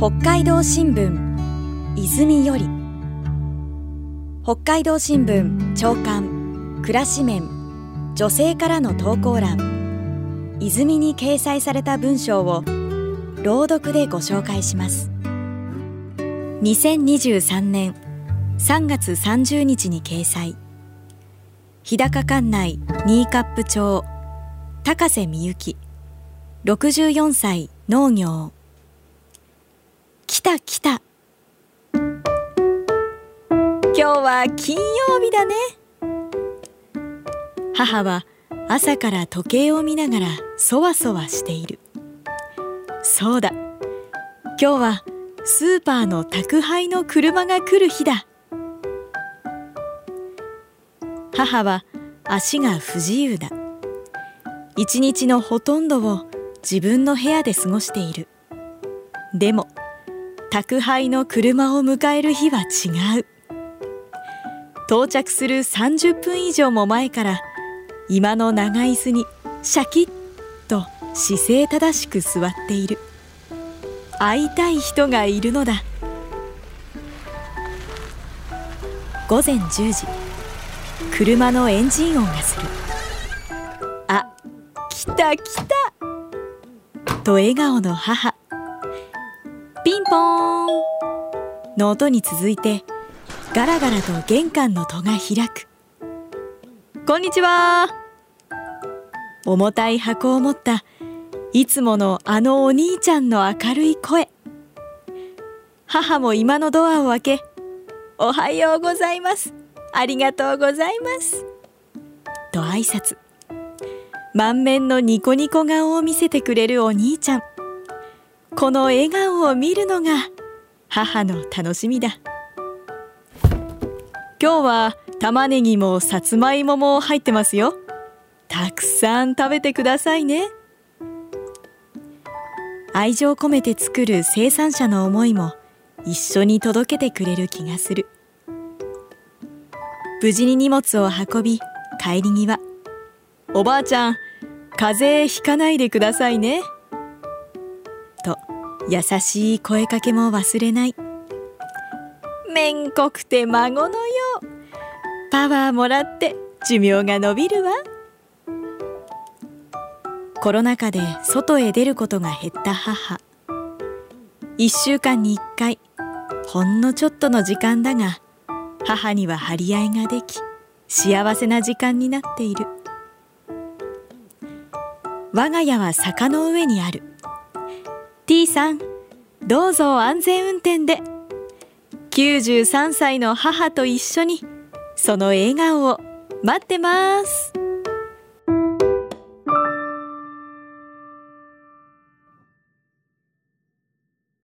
北海道新聞泉より。北海道新聞長官暮らし面女性からの投稿欄。泉に掲載された文章を朗読でご紹介します。2023年3月30日に掲載。日高管内新カップ町高瀬美幸。64歳農業。た来た。今日は金曜日だね。母は朝から時計を見ながらそわそわしている。そうだ。今日はスーパーの宅配の車が来る日だ。母は足が不自由だ。一日のほとんどを自分の部屋で過ごしている。でも宅配の車を迎える日は違う。到着する30分以上も前から今の長椅子にシャキッと姿勢正しく座っている。会いたい人がいるのだ。午前10時。車のエンジン音がする。あ来た来た。と笑顔の母。ポーン。の音に続いてガラガラと玄関の戸が開く。こんにちは。重たい箱を持ったいつものあのお兄ちゃんの明るい声。母も今のドアを開けおはようございます。ありがとうございます。と挨拶。満面のニコニコ顔を見せてくれるお兄ちゃん。この笑顔を見るのが母の楽しみだ。今日は玉ねぎもさつまいもも入ってますよ。たくさん食べてくださいね。愛情込めて作る生産者の思いも一緒に届けてくれる気がする。無事に荷物を運び帰り際おばあちゃん風邪ひかないでくださいね。と優しい声かけも忘れない。めんこくて孫のよう。パワーもらって寿命が伸びるわ。コロナ禍で外へ出ることが減った母。一週間に一回ほんのちょっとの時間だが母には張り合いができ幸せな時間になっている。我が家は坂の上にある。T さんどうぞ安全運転で。93歳の母と一緒にその笑顔を待ってます。